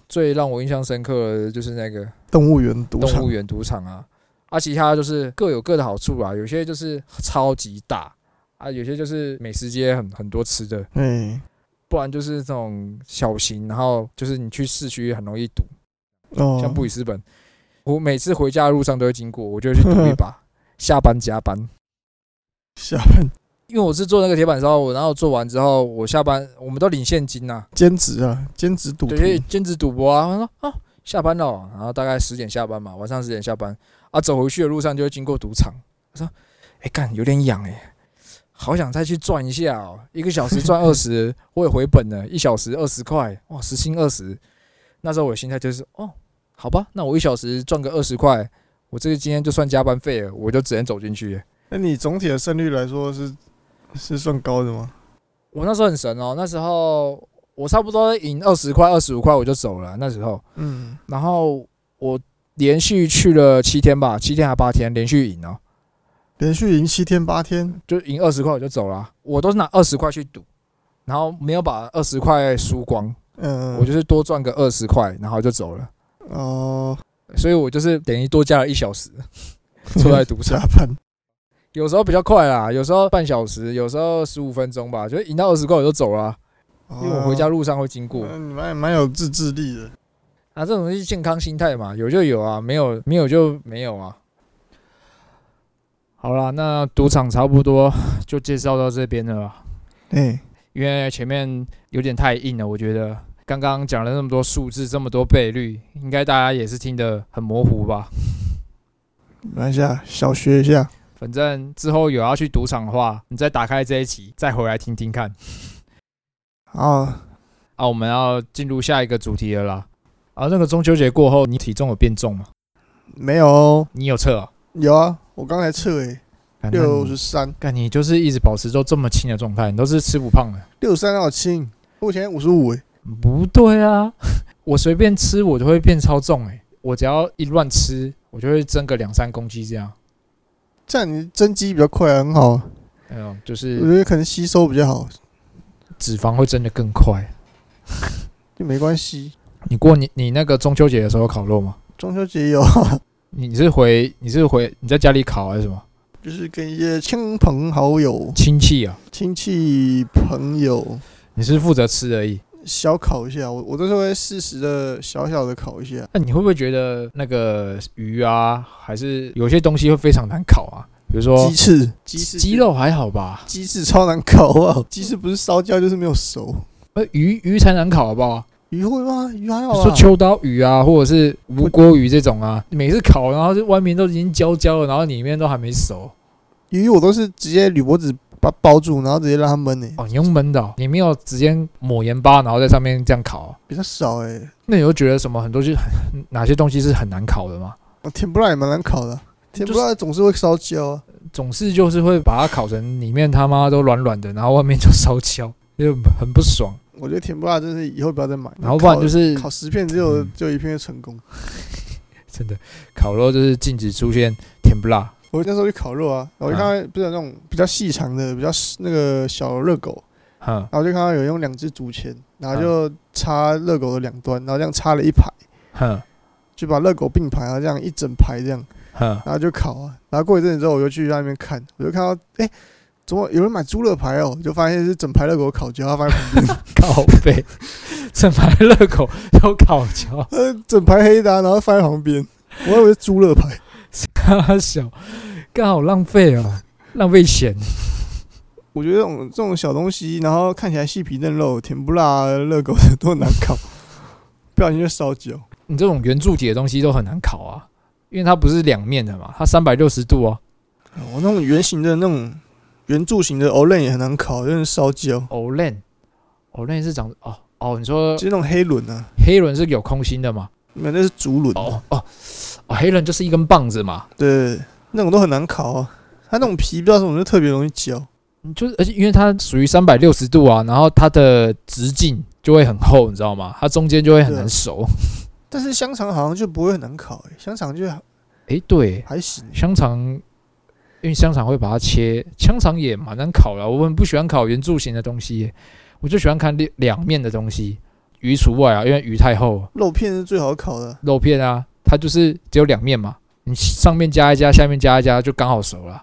Speaker 1: 最让我印象深刻的就是那个
Speaker 2: 动物园赌场
Speaker 1: 动物，园赌场啊，啊，其他就是各有各的好处啊，有些就是超级大啊，有些就是美食街很很多吃的，
Speaker 2: 嗯，
Speaker 1: 不然就是这种小型，然后就是你去市区很容易堵，
Speaker 2: 哦，
Speaker 1: 像布里斯本，我每次回家的路上都会经过，我就会去赌一 把，下班加班，
Speaker 2: 下班。
Speaker 1: 因为我是做那个铁板烧，我然后做完之后，我下班我们都领现金呐、
Speaker 2: 兼职啊，兼职赌徒。
Speaker 1: 对，，兼职赌博啊。他说啊，下班了哦，然后大概十点下班嘛，晚上十点下班。啊，走回去的路上就会经过赌场。他说，哎、干有点痒哎、好想再去赚一下哦，一个小时赚二十，我也回本了，一小时二十块，哇，时薪二十。那时候我的心态就是，哦，好吧，那我一小时赚个二十块，我这个今天就算加班费了，我就只能走进去。
Speaker 2: 那你总体的胜率来说是是算高的吗？
Speaker 1: 我那时候很神哦，那时候我差不多赢二十块、二十五块我就走了。那时候，
Speaker 2: 嗯，
Speaker 1: 然后我连续去了七天吧，七天还八天连续赢哦，
Speaker 2: 连续赢七天八天，
Speaker 1: 就赢二十块我就走了啊。我都是拿二十块去赌，然后没有把二十块输光，
Speaker 2: 嗯，
Speaker 1: 我就是多赚个二十块，然后就走了。
Speaker 2: 哦，
Speaker 1: 所以我就是等于多加了一小时 出来赌场有时候比较快啦，有时候半小时，有时候十五分钟吧，就赢到二十块我就走了啊，因为我回家路上会经过。
Speaker 2: 嗯，你蛮蛮有自制力的。
Speaker 1: 啊，这种东西健康心态嘛，有就有啊，没有没有就没有啊。好啦，那赌场差不多 就介绍到这边了啦，
Speaker 2: 哎，
Speaker 1: 因为前面有点太硬了，我觉得刚刚讲了那么多数字，这么多倍率，应该大家也是听得很模糊吧。
Speaker 2: 没关系啊，小学一下。
Speaker 1: 反正之后有要去赌场的话，你再打开这一集，再回来听听看。
Speaker 2: 好，
Speaker 1: 啊，我们要进入下一个主题了啦。啊，那个中秋节过后，你体重有变重吗？
Speaker 2: 没有哦，
Speaker 1: 你有测啊？
Speaker 2: 有啊，我刚才测诶，六十三，
Speaker 1: 干你就是一直保持都这么轻的状态，你都是吃不胖的。
Speaker 2: 六十三好轻，目前五十五诶。
Speaker 1: 不对啊，我随便吃我就会变超重哎、我只要一乱吃，我就会增个两三公斤这样。
Speaker 2: 这样你增肌比较快啊，很好。
Speaker 1: 哎呦，就
Speaker 2: 我
Speaker 1: 是
Speaker 2: 觉得可能吸收比较好，
Speaker 1: 脂肪会增的更快。
Speaker 2: 就没关系。
Speaker 1: 你过你你那个中秋节的时候有烤肉吗？
Speaker 2: 中秋节有，
Speaker 1: 你你是回你是回你在家里烤还是什么
Speaker 2: 就是跟一些亲朋好友、
Speaker 1: 亲戚啊？
Speaker 2: 亲戚朋友，
Speaker 1: 你是负责吃而已。
Speaker 2: 小烤一下，我我都是会适时的小小的烤一下。
Speaker 1: 那你会不会觉得那个鱼啊，还是有些东西会非常难烤啊？比如说
Speaker 2: 鸡翅，鸡翅，
Speaker 1: 鸡肉还好吧？
Speaker 2: 鸡翅超难烤啊！鸡翅不是烧焦就是没有熟。
Speaker 1: 呃，鱼鱼才难烤好不好？
Speaker 2: 鱼会吗？鱼还好啊。
Speaker 1: 说秋刀鱼啊，或者是无锅鱼这种啊，每次烤，然后就外面都已经焦焦了，然后里面都还没熟。
Speaker 2: 鱼我都是直接铝箔纸把它包住，然后直接让它焖呢。
Speaker 1: 哦，你用焖的、哦，你没有直接抹盐巴，然后在上面这样烤哦、
Speaker 2: 比较少哎、
Speaker 1: 那你会觉得什么很多就很哪些东西是很难烤的吗？
Speaker 2: 哦甜不辣也蛮难烤的，甜不辣总是会烧焦啊。
Speaker 1: 总是就是会把它烤成里面他妈都软软的，然后外面就烧焦，就很不爽。
Speaker 2: 我觉得甜不辣真是以后不要再买，
Speaker 1: 然后不然就是
Speaker 2: 烤十片只有
Speaker 1: 嗯
Speaker 2: 只有一片会成功。
Speaker 1: 真的烤肉就是禁止出现甜不辣。
Speaker 2: 我那时候去烤肉啊，我就看到不是有那种比较细长的、比较那个小热狗，
Speaker 1: 哼
Speaker 2: 然后就看到有用两只竹签，然后就插热狗的两端，然后这样插了一排，
Speaker 1: 哼
Speaker 2: 就把热狗并排，然后这样一整排这样，
Speaker 1: 哼，
Speaker 2: 然后就烤啊。然后过一阵子之后，我就去那边看，我就看到哎，怎么有人买猪肋排哦？就发现是整排热狗烤焦，它放在旁边，
Speaker 1: 烤背，整排热狗都烤焦，
Speaker 2: 呃，整排黑的啊、然后放在旁边，我以为是猪肋排。
Speaker 1: 他小，刚好浪费啊，浪费钱。
Speaker 2: 我觉得这种这种小东西，然后看起来细皮嫩肉、甜不辣、热狗的都很难烤，不小心就烧焦。
Speaker 1: 你这种圆柱体的东西都很难烤啊，因为它不是两面的嘛，它三百六十度哦。
Speaker 2: 我、那种圆形的那种圆柱形的 o l e n 也很难烤，有点烧焦。
Speaker 1: Olen，Olen 是长哦哦，你说
Speaker 2: 就是那种黑轮啊，
Speaker 1: 黑轮是有空心的嘛？
Speaker 2: 没有那是竹轮。
Speaker 1: 哦哦哦，黑轮就是一根棒子嘛。
Speaker 2: 对，那种都很难烤啊。它那种皮不知道为什么就特别容易焦。
Speaker 1: 你就是而且因为它属于三百六十度啊，然后它的直径就会很厚，你知道吗？它中间就会很难熟。
Speaker 2: 但是香肠好像就不会很难烤、欸，香肠就
Speaker 1: 诶，对，
Speaker 2: 还行。
Speaker 1: 香肠，因为香肠会把它切，香肠也蛮难烤的。我们不喜欢烤圆柱形的东西，我就喜欢看两两面的东西，鱼除外啊，因为鱼太厚。
Speaker 2: 肉片是最好烤的，
Speaker 1: 肉片啊，它就是只有两面嘛，你上面加一加，下面加一加，就刚好熟了。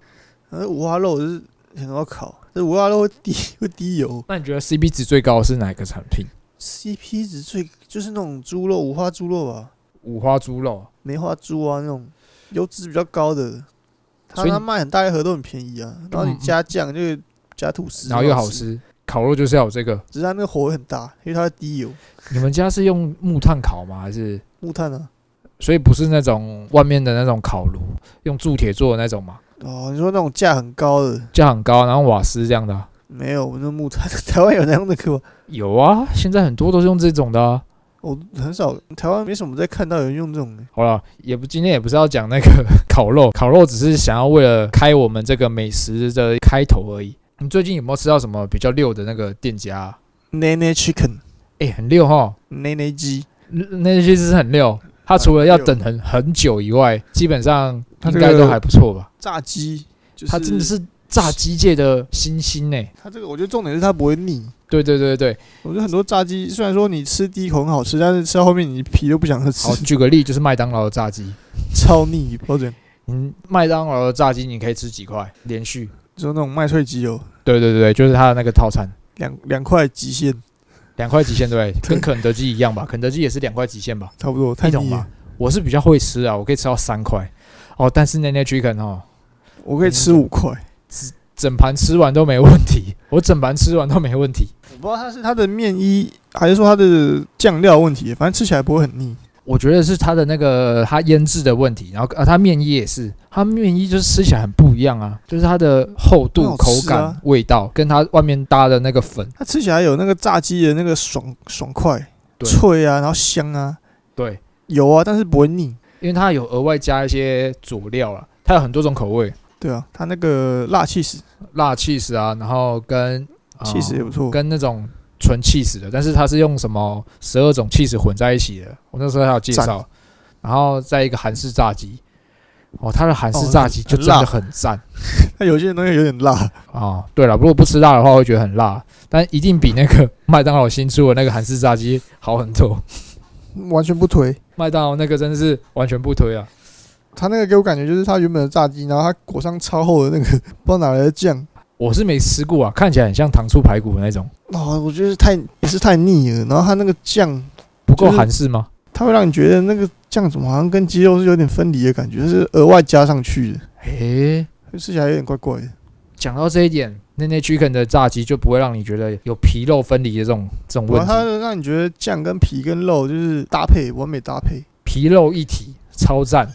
Speaker 2: 而五花肉是很好烤，这五花肉会滴 会滴油
Speaker 1: 那你觉得 CP 值最高的是哪一个产品
Speaker 2: ？，CP 值最就是那种猪肉五花猪肉吧，
Speaker 1: 五花猪肉，
Speaker 2: 梅花猪啊那种油脂比较高的，它
Speaker 1: 所以
Speaker 2: 它卖很大一盒都很便宜啊，然后你
Speaker 1: 嗯
Speaker 2: 加酱就加吐司，
Speaker 1: 然后又好，吃，烤肉就是要有这个。
Speaker 2: 只是它那个火会很大，因为它会滴油，
Speaker 1: 你们家是用木炭烤吗？还是
Speaker 2: 木炭啊。
Speaker 1: 所以不是那种外面的那种烤炉，用铸铁做的那种嘛？
Speaker 2: 哦，你说那种价很高的
Speaker 1: 价很高，然后瓦斯这样的啊、
Speaker 2: 没有，我那木炭，台湾有那样的课吗？
Speaker 1: 有啊，现在很多都是用这种的、啊。
Speaker 2: 我很少，台湾没什么在看到有人用这种的。
Speaker 1: 好了，也不今天也不是要讲那个 烤肉，烤肉只是想要为了开我们这个美食的开头而已。你最近有没有吃到什么比较溜的那个店家、啊？
Speaker 2: 奶奶 chicken，
Speaker 1: 哎、很溜哈，
Speaker 2: 奶奶鸡，
Speaker 1: 那些是很溜。它除了要等很很久以外，基本上应该都还不错吧。
Speaker 2: 炸鸡，就是
Speaker 1: 它真的是炸鸡界的新星呢、
Speaker 2: 它这个，我觉得重点是它不会腻。
Speaker 1: 对对对对，
Speaker 2: 我觉得很多炸鸡，虽然说你吃第一口很好吃，但是吃到后面你皮都不想吃
Speaker 1: 好，
Speaker 2: 吃，
Speaker 1: 举个例，就是麦当劳的炸鸡。
Speaker 2: 超腻，不知道怎样。
Speaker 1: 嗯，麦当劳的炸鸡你可以吃几块？连续？
Speaker 2: 就那种麦脆鸡油，
Speaker 1: 对对对，就是它的那个套餐，
Speaker 2: 两两块极限，
Speaker 1: 两块极限对 跟肯德基一样吧？肯德基也是两块极限吧？
Speaker 2: 差不多，太
Speaker 1: 一桶吧。我是比较会吃啊，我可以吃到三块。哦，但是那那 chicken 哦，
Speaker 2: 我可以吃五块。
Speaker 1: 整盘吃完都没问题，我整盘吃完都没问题。
Speaker 2: 我不知道它是它的面衣，还是说它的酱料问题，反正吃起来不会很腻。
Speaker 1: 我觉得是它的那个它腌制的问题，然后啊，它面衣也是，它面衣就是吃起来很不一样啊，就是它的厚度、
Speaker 2: 很
Speaker 1: 口感、味道，跟它外面搭的那个粉，
Speaker 2: 它吃起来有那个炸鸡的那个爽爽快、
Speaker 1: 对
Speaker 2: 脆啊，然后香啊，
Speaker 1: 对，
Speaker 2: 有啊，但是不会腻。
Speaker 1: 因为它有额外加一些佐料啊，它有很多种口味，
Speaker 2: 对啊，它那个辣气死，
Speaker 1: 辣 cheese 啊，然后跟
Speaker 2: 气死也不错。
Speaker 1: 跟那种纯 cheese 的，但是它是用什么十二种 cheese 混在一起的，我那时候还有介绍，然后再一个韩式炸鸡，哦，它的韩式炸鸡就真的很赞
Speaker 2: 它有些东西有点辣，
Speaker 1: 哦。对了，如果不吃辣的话，会觉得很辣，但一定比那个 麦当劳新出的那个韩式炸鸡好很多。
Speaker 2: 完全不推。
Speaker 1: 麦当劳那个真的是完全不推啊！
Speaker 2: 它那个给我感觉就是它原本的炸鸡，然后它裹上超厚的那个 不知道哪来的酱，
Speaker 1: 我是没吃过啊，看起来很像糖醋排骨的那种，
Speaker 2: 哦，我觉得太也是太腻了。然后它那个酱，
Speaker 1: 不够
Speaker 2: 就是
Speaker 1: 韩式吗？
Speaker 2: 它会让你觉得那个酱怎么好像跟鸡肉是有点分离的感觉，是额外加上去的，
Speaker 1: 诶、
Speaker 2: 吃起来有点怪怪的。
Speaker 1: 讲到这一点，那那 chicken 的炸鸡就不会让你觉得有皮肉分离的这种这种问
Speaker 2: 然后它
Speaker 1: 题，
Speaker 2: 让你觉得酱跟皮跟肉就是搭配完美搭配，
Speaker 1: 皮肉一体，超赞。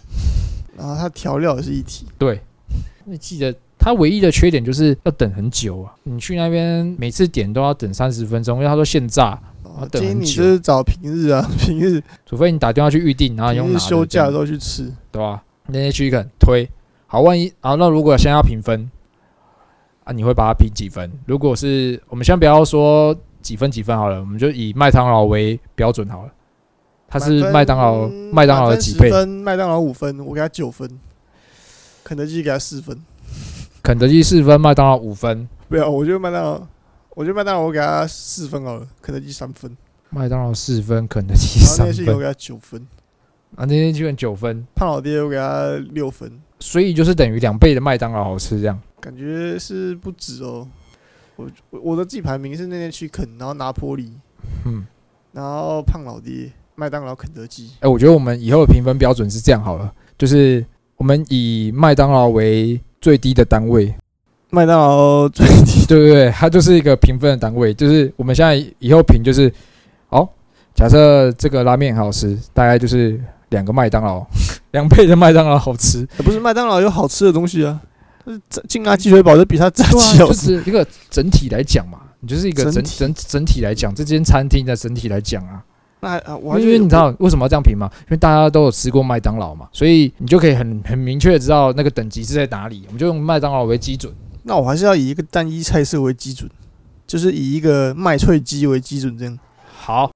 Speaker 2: 然后它调料也是一体。
Speaker 1: 对，你记得它唯一的缺点就是要等很久啊，你去那边每次点都要等三十分钟，因为他说现炸，
Speaker 2: 哦建议你
Speaker 1: 等很久
Speaker 2: 就是找平日啊，平日
Speaker 1: 除非你打电话去预定，然后用拿
Speaker 2: 休假的时候去吃。
Speaker 1: 对吧、那些 chicken 推好，万一啊，那如果现在要评分啊，你会把它评几分？如果是我们先不要说几分几分好了，我们就以麦当劳为标准好了。它是麦当劳麦当劳的几倍？
Speaker 2: 分麦当劳五分，我给他九分，肯德基给他四分。
Speaker 1: 肯德基四分，麦当劳五分，
Speaker 2: 没有，我觉得麦当劳，我觉得麦当劳我给他四分好了，肯德基三分，
Speaker 1: 麦当劳四分，肯德基三
Speaker 2: 然后那些我
Speaker 1: 分，
Speaker 2: 给他九分，
Speaker 1: 啊，那些 chicken 九分，
Speaker 2: 胖老爹我给他六分，
Speaker 1: 所以就是等于两倍的麦当劳好吃这样。
Speaker 2: 感觉是不止哦。我我我的自己排名是那天去啃，然后拿坡里，
Speaker 1: 嗯，
Speaker 2: 然后胖老爹、麦当劳、肯德基。
Speaker 1: 哎、我觉得我们以后的评分标准是这样好了，就是我们以麦当劳为最低的单位，
Speaker 2: 麦当劳最低，
Speaker 1: 对对对，它就是一个评分的单位，就是我们现在以后评就是，好，假设这个拉面很好吃，大概就是两个麦当劳，两倍的麦当劳好吃，
Speaker 2: 不是麦当劳有好吃的东西啊，就是炸劲辣鸡腿堡就比它炸鸡好吃。
Speaker 1: 就是一个整体来讲嘛，你就是一个整
Speaker 2: 整
Speaker 1: 整体来讲，这间餐厅的整体来讲啊，
Speaker 2: 那还啊，我还
Speaker 1: 因为你知道为什么要这样评吗？因为大家都有吃过麦当劳嘛，所以你就可以很很明确的知道那个等级是在哪里，我们就用麦当劳为基准。
Speaker 2: 那我还是要以一个单一菜色为基准，就是以一个麦脆鸡为基准，这样。
Speaker 1: 好，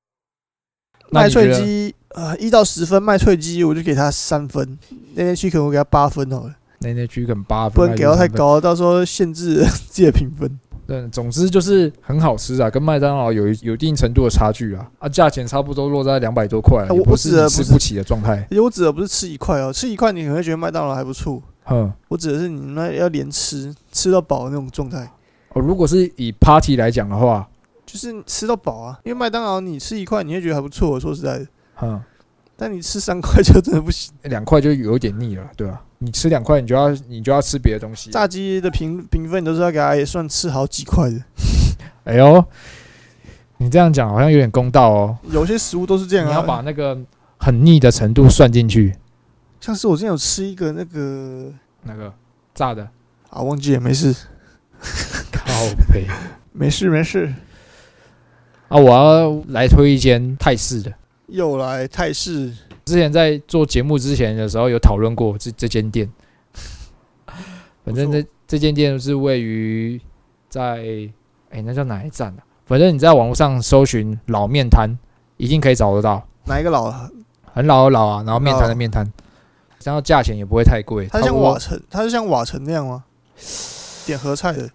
Speaker 2: 麦脆鸡，呃，一到十分，麦脆鸡我就给它三分，那天去可能我给它八分好了，
Speaker 1: 那那区肯八分，
Speaker 2: 不能给到太。高，到时候限制 自己的评分。
Speaker 1: 对，总之就是很好吃啊，跟麦当劳有一有一定程度的差距啊，啊，价钱差不多落在两百多块啊，
Speaker 2: 我
Speaker 1: 不
Speaker 2: 我指的不是
Speaker 1: 不起的状态。
Speaker 2: 我指的不是吃一块哦，吃一块你可能会觉得麦当劳还不错，
Speaker 1: 哼，
Speaker 2: 我指的是你那要连吃，吃到饱的那种状态，
Speaker 1: 哦，如果是以 party 来讲的话，
Speaker 2: 就是吃到饱啊。因为麦当劳你吃一块你会觉得还不错，说实在的，
Speaker 1: 哼，
Speaker 2: 但你吃三块就真的不行。
Speaker 1: 两块就有点腻了，对吧、你吃两块，你就要你就要吃别的东西。
Speaker 2: 炸鸡的评评分你都是要给它也算吃好几块的，
Speaker 1: 哎呦，你这样讲好像有点公道哦。
Speaker 2: 有些食物都是这样啊。
Speaker 1: 你要把那个很腻的程度算进去，
Speaker 2: 像是我之前有吃一个那个
Speaker 1: 那个炸的
Speaker 2: 啊，忘记了，没事，
Speaker 1: 靠背
Speaker 2: 没事，没事。
Speaker 1: 啊！我要来推一间泰式的。
Speaker 2: 又来泰式，
Speaker 1: 之前在做节目之前的时候有讨论过这这间店，反正这这间店是位于在哎、那叫哪一站啊？反正你在网络上搜寻老面摊，一定可以找得到，
Speaker 2: 哪一个老？啊？
Speaker 1: 很老的老啊，然后面摊的面摊，然后价钱也不会太贵，
Speaker 2: 它像瓦城，它是像瓦城那样吗？点合菜的，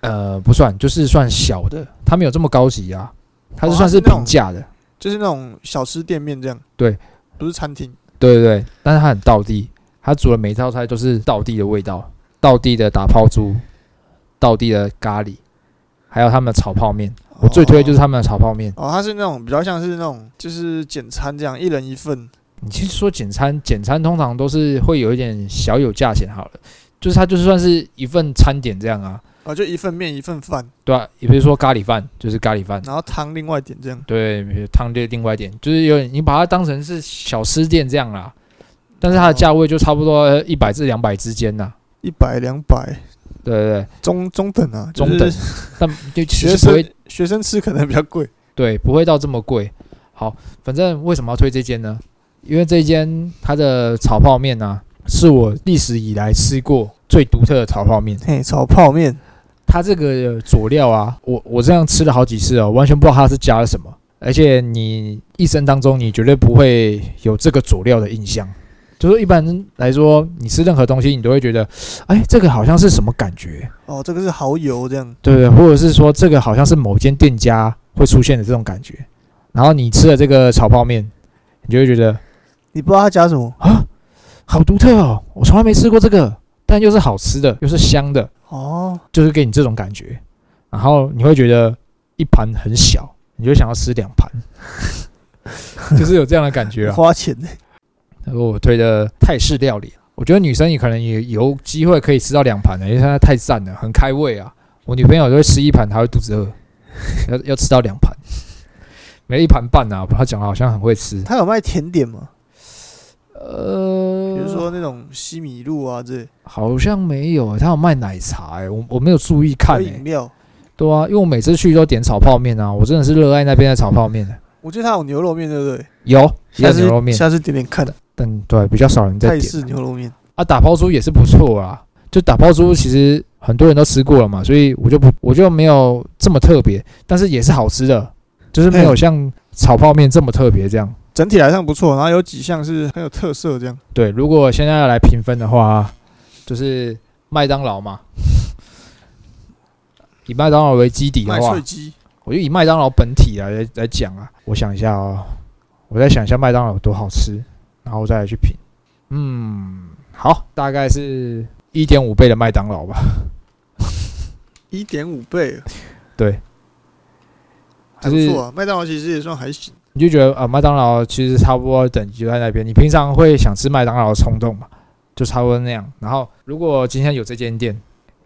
Speaker 1: 呃不算，就是算小的，它没有这么高级啊，它是算是平价的，
Speaker 2: 就是那种小吃店面这样。
Speaker 1: 对，
Speaker 2: 不是餐厅。
Speaker 1: 对对对，但是它很道地，它煮的每一道菜都是道地的味道，道地的打泡猪，道地的咖喱，还有他们的炒泡面。我最推的就是他们的炒泡面。
Speaker 2: 哦，它是那种比较像是那种就是简餐这样，一人一份。
Speaker 1: 你其实说简餐，简餐通常都是会有一点小有价钱好了，就是它就算是一份餐点这样啊，
Speaker 2: 啊，就一份面一份饭，
Speaker 1: 对啊、也比如说咖喱饭，就是咖喱饭，
Speaker 2: 然后汤另外点这样。
Speaker 1: 对，汤就另外一点，就是有点你把它当成是小吃店这样啦，但是它的价位就差不多一百至两百之间呐，
Speaker 2: 一百两百，
Speaker 1: 对对对，
Speaker 2: 中中等啊，
Speaker 1: 中等但就 其
Speaker 2: 学
Speaker 1: 实不会
Speaker 2: 生学生吃可能比较贵。
Speaker 1: 对，不会到这么贵。好，反正为什么要推这间呢？因为这间它的炒泡面呢、是我历史以来吃过最独特的炒泡面。
Speaker 2: 嘿，炒泡面，
Speaker 1: 它这个佐料啊，我我这样吃了好几次哦，完全不知道它是加了什么，而且你一生当中你绝对不会有这个佐料的印象。就是一般来说，你吃任何东西，你都会觉得，哎，这个好像是什么感觉，
Speaker 2: 哦，这个是蚝油这样。
Speaker 1: 对不对？或者是说，这个好像是某间店家会出现的这种感觉。然后你吃了这个炒泡面，你就会觉得
Speaker 2: 你不知道它加什么
Speaker 1: 啊，好独特哦，我从来没吃过这个，但又是好吃的，又是香的，
Speaker 2: 哦，
Speaker 1: 就是给你这种感觉。然后你会觉得一盘很小，你就想要吃两盘，就是有这样的感觉啊。
Speaker 2: 花钱呢？
Speaker 1: 然后我推的泰式料理，我觉得女生也可能也有机会可以吃到两盘的，因为它太赞了，很开胃啊。我女朋友就会吃一盘，她会肚子饿，要要吃到两盘，每一盘半啊。她讲的好像很会吃，
Speaker 2: 他有卖甜点吗？
Speaker 1: 呃，
Speaker 2: 比如说那种西米露啊，这
Speaker 1: 好像没有、欸，她有卖奶茶、欸，我我没有注意看、欸
Speaker 2: 饮，料。
Speaker 1: 对啊，因为我每次去都点炒泡面啊，我真的是热爱那边的炒泡面的。
Speaker 2: 我记得他有牛肉面，对不对？
Speaker 1: 有，
Speaker 2: 下次
Speaker 1: 有牛肉面，
Speaker 2: 下次点点看。
Speaker 1: 但对比较少人在点
Speaker 2: 泰式牛肉面，
Speaker 1: 啊。打抛猪也是不错啊，就打抛猪其实很多人都吃过了嘛，所以我就不我就没有这么特别，但是也是好吃的，就是没有像炒泡面这么特别这样。
Speaker 2: 整体来上不错，然后有几项是很有特色，这样。
Speaker 1: 对，如果现在要来评分的话，就是麦当劳嘛，以麦当劳为基底的话
Speaker 2: 麦脆，鸡，
Speaker 1: 我就以麦当劳本体来来来讲啊。我想一下哦，我再想一下麦当劳有多好吃，然后我再来去评。嗯，好，大概是一点五倍的麦当劳吧。
Speaker 2: 一点五倍，
Speaker 1: 对，
Speaker 2: 还不错啊。麦当劳其实也算还行。
Speaker 1: 你就觉得啊，麦当劳其实差不多等级就在那边。你平常会想吃麦当劳的冲动嘛？就差不多那样。然后如果今天有这间店，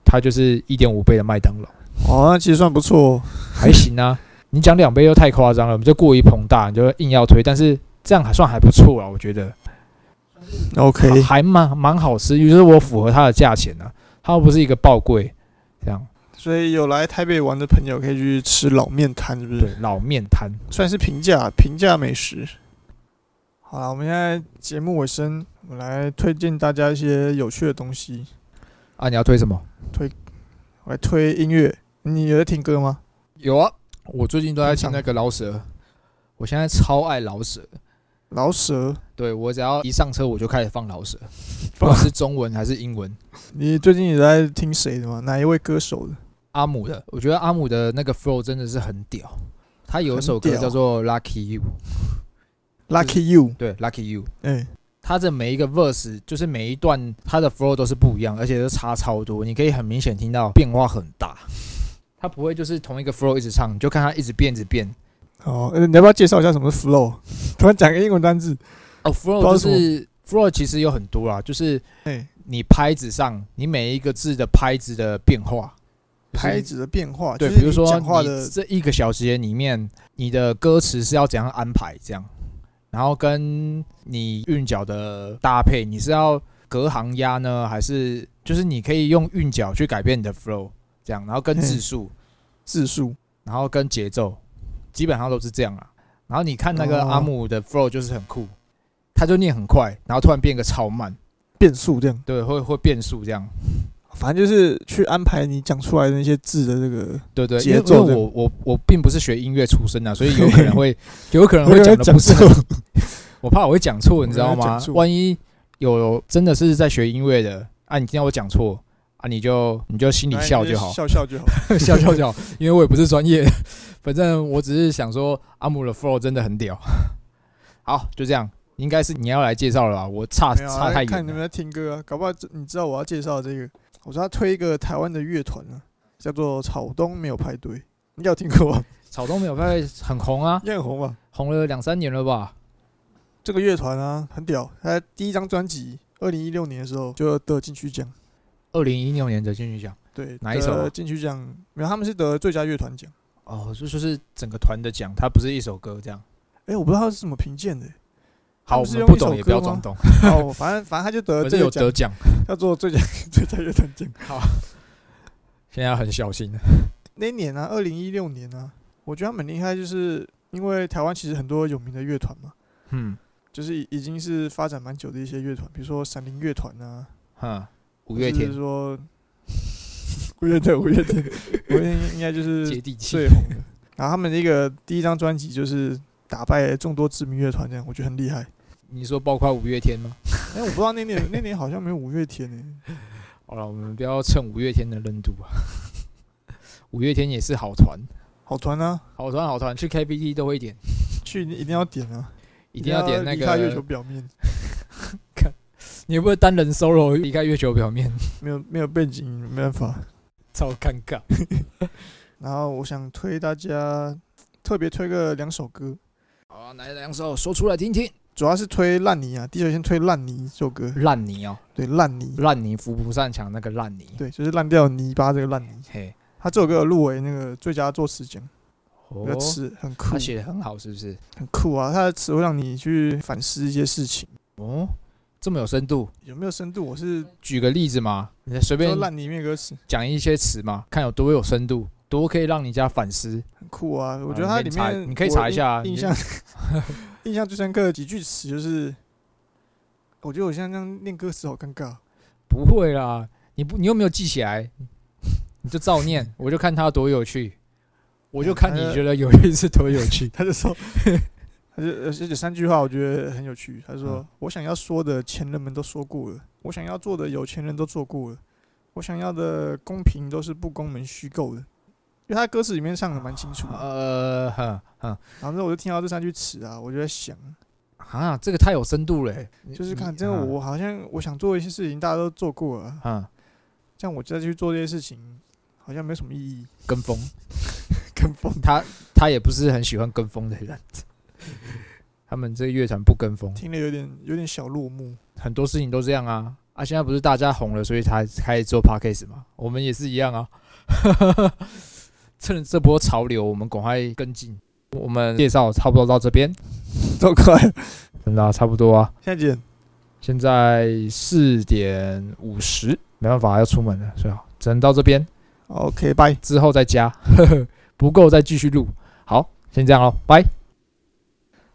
Speaker 1: 它就是一点五倍的麦当劳，
Speaker 2: 哦，那其实算不错哦。
Speaker 1: 还行啊。你讲两倍又太夸张了，我们就过于膨大，你就硬要推。但是这样还算还不错啊，我觉得
Speaker 2: OK，
Speaker 1: 还蛮蛮好吃，就是我符合它的价钱啊，它又不是一个爆贵，这样
Speaker 2: 所以有来台北玩的朋友可以去吃老面摊，是不是？
Speaker 1: 对老面摊。
Speaker 2: 算是平价平价美食。好了，我们现在节目尾声，我来推荐大家一些有趣的东西。
Speaker 1: 啊，你要推什么？
Speaker 2: 推我来推音乐，你有在听歌吗？
Speaker 1: 有啊，我最近都在听那个老舍，我现在超爱老舍。
Speaker 2: 老舍，
Speaker 1: 对我只要一上车我就开始放老舍，不管是中文还是英文。
Speaker 2: 你最近也在听谁的吗？哪一位歌手的？
Speaker 1: 阿姆的，我觉得阿姆的那个 flow 真的是很屌。他有一首歌叫做《Lucky You》
Speaker 2: ，Lucky You，
Speaker 1: 对，《Lucky You》。
Speaker 2: 嗯、
Speaker 1: 他的每一个 verse 就是每一段他的 flow 都是不一样，而且都差超多，你可以很明显听到变化很大。他不会就是同一个 flow 一直唱，你就看他一直变，一直变。
Speaker 2: 哦、呃你要不要介绍一下什么是 flow？突然讲个英文单字，
Speaker 1: 哦，flow 就
Speaker 2: 是
Speaker 1: 是 flow 其实有很多啦，就是
Speaker 2: 哎、
Speaker 1: 你拍子上你每一个字的拍子的变化，就是
Speaker 2: 拍子的变化，
Speaker 1: 对，比如说你
Speaker 2: 讲话的
Speaker 1: 这一个小时里面，你的歌词是要怎样安排这样，然后跟你韵脚的搭配，你是要隔行压呢，还是就是你可以用韵脚去改变你的 flow 这样，然后跟
Speaker 2: 嗯
Speaker 1: 字数，
Speaker 2: 字数，
Speaker 1: 然后跟节奏，基本上都是这样啊。然后你看那个
Speaker 2: 哦。
Speaker 1: 阿姆的 flow 就是很酷，他就念很快，然后突然变个超慢，
Speaker 2: 变速这样，
Speaker 1: 对，会会变速这样。
Speaker 2: 反正就是去安排你讲出来的那些字的这个
Speaker 1: 对对，
Speaker 2: 节
Speaker 1: 因为因为
Speaker 2: 奏
Speaker 1: 我我我并不是学音乐出身的，所以有可能会 有可能会讲的不是 我怕我会讲错，你知道吗万一有真的是在学音乐的啊，你听到我讲错啊，你就你就心里笑就好，
Speaker 2: 笑笑就好。
Speaker 1: 笑笑就好，因为我也不是专业的，反正我只是想说阿姆的 flow 真的很屌。好，就这样，应该是你要来介绍了吧？我差差太远。
Speaker 2: 看你们在听歌啊，搞不好你知道我要介绍这个，我说要推一个台湾的乐团啊，叫做草东没有派对，你有听过吗？
Speaker 1: 草东没有派对很红啊，
Speaker 2: 应该很红吧？
Speaker 1: 红了两三年了吧？
Speaker 2: 这个乐团啊很屌，他第一张专辑二零一六年的时候就得金曲奖，
Speaker 1: 二零一六年的金曲奖
Speaker 2: 对，
Speaker 1: 哪一首
Speaker 2: 金曲奖没有，他们是得最佳乐团奖。
Speaker 1: 哦，就就是整个团的奖，它不是一首歌这样。
Speaker 2: 哎、我不知道他是怎么评鉴的、他
Speaker 1: 好，我
Speaker 2: 们
Speaker 1: 不懂也不要装懂，
Speaker 2: 哦，反正反正他就得
Speaker 1: 了
Speaker 2: 这个奖
Speaker 1: 是有得，奖。
Speaker 2: 叫做最佳 最佳乐团奖。
Speaker 1: 好现在要很小心。
Speaker 2: 那一年啊，二零一六年啊，我觉得他们很厉害，就是因为台湾其实很多有名的乐团嘛，
Speaker 1: 嗯，
Speaker 2: 就是已已经是发展蛮久的一些乐团，比如说闪灵乐团啊，
Speaker 1: 哈，五月天
Speaker 2: 说五月天，五月天，五月天应该就是
Speaker 1: 接地气
Speaker 2: 最。红的。然后他们那个第一张专辑就是打败众多知名乐团，这样我觉得很厉害。
Speaker 1: 你说包括五月天吗？
Speaker 2: 哎、我不知道那年那年好像没有五月天呢、
Speaker 1: 好了，我们不要蹭五月天的热度啊。五月天也是好团，
Speaker 2: 好团啊，
Speaker 1: 好团，好团，去 KTV 都会点，
Speaker 2: 去一定要点啊，
Speaker 1: 一定要点那
Speaker 2: 离开月球。表面。
Speaker 1: 看你会不会单人 solo 离开月球表面？
Speaker 2: 没有没有背景，没办法。
Speaker 1: 超尴尬。
Speaker 2: 然后我想推大家特别推个两首歌，
Speaker 1: 好啊，来两首说出来听听。
Speaker 2: 主要是推烂泥啊，第一首先推烂泥这首歌，
Speaker 1: 烂泥哦，
Speaker 2: 对烂泥，
Speaker 1: 烂泥扶不上墙那个烂泥。
Speaker 2: 对，就是烂掉泥巴这个烂泥。
Speaker 1: 嘿，
Speaker 2: 他这首歌有入围那个最佳作词奖，
Speaker 1: 哦
Speaker 2: 那个词很酷
Speaker 1: 他，写的很好，是不是？
Speaker 2: 很酷啊！他的词会让你去反思一些事情，
Speaker 1: 哦，这么有深度。
Speaker 2: 有没有深度？我是
Speaker 1: 举个例子嘛，你随便
Speaker 2: 烂泥面歌词
Speaker 1: 讲一些词嘛，看有多有深度，多可以让你家反思。
Speaker 2: 很酷啊！我觉得
Speaker 1: 啊
Speaker 2: 它里面
Speaker 1: 你可以查一下啊
Speaker 2: 印象印象最深刻的几句词就是，我觉得我现在这样念歌词好尴尬。
Speaker 1: 不会啦，你不你又没有记起来，你就照念，我就看他多有趣，我就看你觉得有趣是多有趣。
Speaker 2: 他就说，他就而且三句话我觉得很有趣。他说：“
Speaker 1: 嗯
Speaker 2: 我想要说的前人们都说过了，我想要做的有钱人都做过了，我想要的公平都是不公们虚构的。”因为他歌词里面唱的蛮清楚的，
Speaker 1: 呃，哼哼，
Speaker 2: 然后我就听到这三句词啊，我就在想，
Speaker 1: 啊，这个太有深度了欸、
Speaker 2: 就是看
Speaker 1: 你
Speaker 2: 真的我好像我想做一些事情，大家都做过了，
Speaker 1: 嗯，
Speaker 2: 这样我再去做这些事情，好像没什么意义。
Speaker 1: 跟风，
Speaker 2: 跟风，
Speaker 1: 他他也不是很喜欢跟风的人，他们这个乐团不跟风，
Speaker 2: 听了有点有点小落幕。
Speaker 1: 很多事情都这样啊。啊！现在不是大家红了，所以才开始做 podcast 嘛，我们也是一样啊。趁着这波潮流，我们赶快跟进。我们介绍差不多到这边，
Speaker 2: 都快，现
Speaker 1: 真的啊、差不多啊。
Speaker 2: 现在几点？
Speaker 1: 现在四点五十，没办法要出门了，所以只能到这边
Speaker 2: ，OK，拜。
Speaker 1: 之后再加，不够再继续录。好，先这样喽，拜。